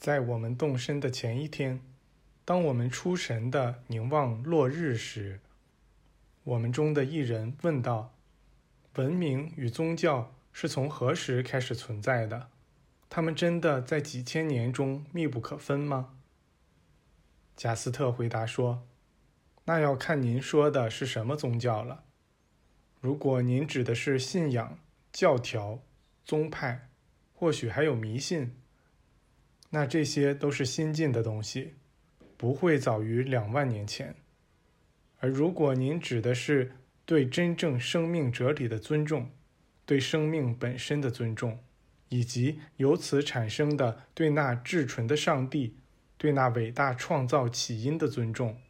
在我们动身的前一天，当我们出神的凝望落日时，我们中的一人问道：“文明与宗教是从何时开始存在的？他们真的在几千年中密不可分吗？”贾斯特回答说：“那要看您说的是什么宗教了。如果您指的是信仰、教条、宗派，或许还有迷信。”那这些都是新进的东西，不会早于两万年前。而如果您指的是对真正生命哲理的尊重，对生命本身的尊重，以及由此产生的对那至纯的上帝、对那伟大创造起因的尊重，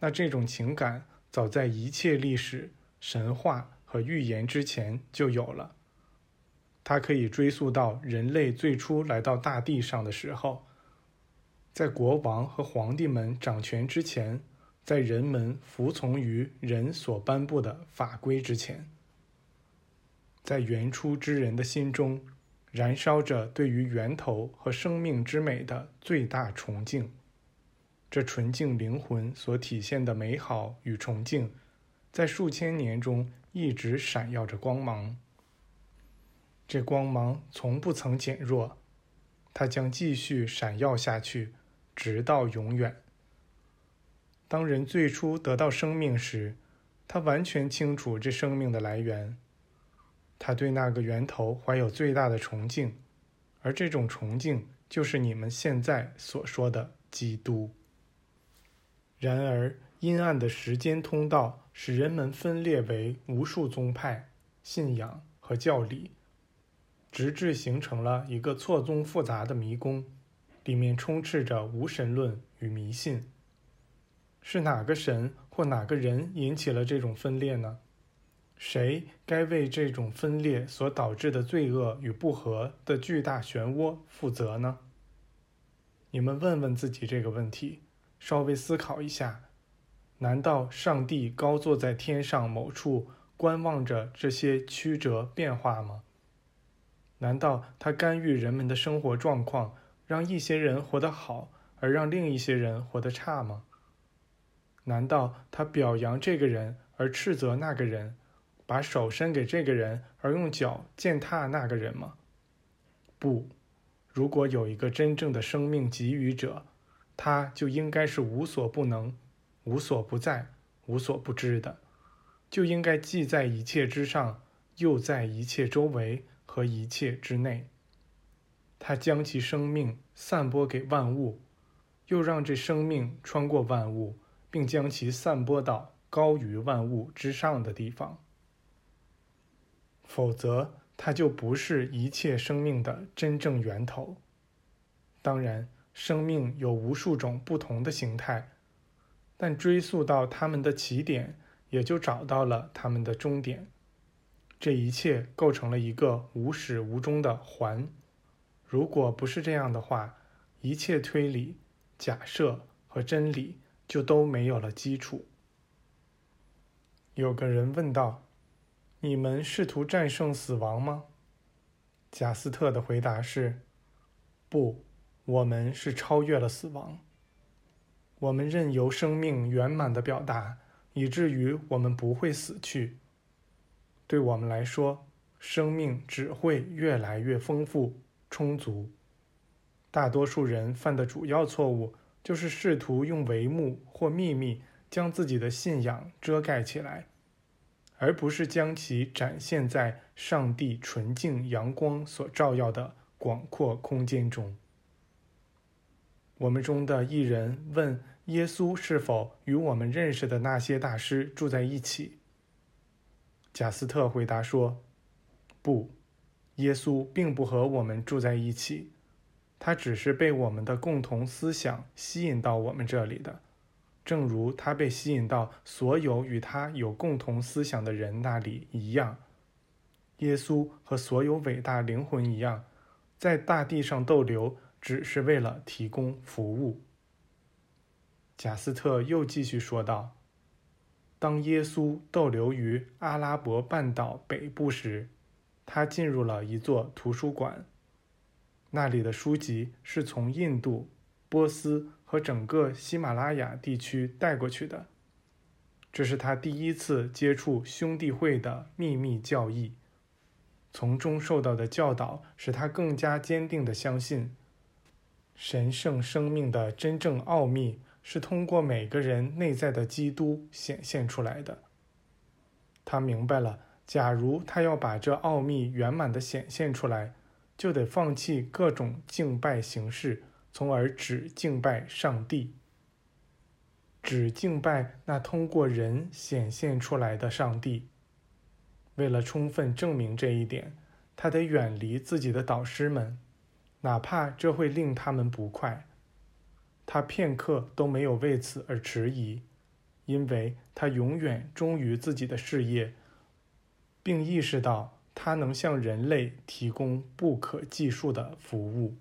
那这种情感早在一切历史、神话和预言之前就有了。它可以追溯到人类最初来到大地上的时候，在国王和皇帝们掌权之前，在人们服从于人所颁布的法规之前，在原初之人的心中，燃烧着对于源头和生命之美的最大崇敬。这纯净灵魂所体现的美好与崇敬，在数千年中一直闪耀着光芒。这光芒从不曾减弱，它将继续闪耀下去，直到永远。当人最初得到生命时，他完全清楚这生命的来源，他对那个源头怀有最大的崇敬，而这种崇敬就是你们现在所说的基督。然而，阴暗的时间通道使人们分裂为无数宗派、信仰和教理。直至形成了一个错综复杂的迷宫，里面充斥着无神论与迷信。是哪个神或哪个人引起了这种分裂呢？谁该为这种分裂所导致的罪恶与不和的巨大漩涡负责呢？你们问问自己这个问题，稍微思考一下：难道上帝高坐在天上某处，观望着这些曲折变化吗？难道他干预人们的生活状况，让一些人活得好，而让另一些人活得差吗？难道他表扬这个人而斥责那个人，把手伸给这个人而用脚践踏那个人吗？不，如果有一个真正的生命给予者，他就应该是无所不能、无所不在、无所不知的，就应该既在一切之上，又在一切周围。和一切之内，他将其生命散播给万物，又让这生命穿过万物，并将其散播到高于万物之上的地方。否则，它就不是一切生命的真正源头。当然，生命有无数种不同的形态，但追溯到它们的起点，也就找到了它们的终点。这一切构成了一个无始无终的环。如果不是这样的话，一切推理、假设和真理就都没有了基础。有个人问道：“你们试图战胜死亡吗？”贾斯特的回答是：“不，我们是超越了死亡。我们任由生命圆满的表达，以至于我们不会死去。”对我们来说，生命只会越来越丰富、充足。大多数人犯的主要错误，就是试图用帷幕或秘密将自己的信仰遮盖起来，而不是将其展现在上帝纯净阳光所照耀的广阔空间中。我们中的一人问耶稣：“是否与我们认识的那些大师住在一起？”贾斯特回答说：“不，耶稣并不和我们住在一起，他只是被我们的共同思想吸引到我们这里的，正如他被吸引到所有与他有共同思想的人那里一样。耶稣和所有伟大灵魂一样，在大地上逗留，只是为了提供服务。”贾斯特又继续说道。当耶稣逗留于阿拉伯半岛北部时，他进入了一座图书馆。那里的书籍是从印度、波斯和整个喜马拉雅地区带过去的。这是他第一次接触兄弟会的秘密教义，从中受到的教导使他更加坚定地相信，神圣生命的真正奥秘是通过每个人内在的基督显现出来的。他明白了，假如他要把这奥秘圆满地显现出来，就得放弃各种敬拜形式，从而只敬拜上帝。只敬拜那通过人显现出来的上帝。为了充分证明这一点，他得远离自己的导师们，哪怕这会令他们不快。他片刻都没有为此而迟疑，因为他永远忠于自己的事业，并意识到他能向人类提供不可计数的服务。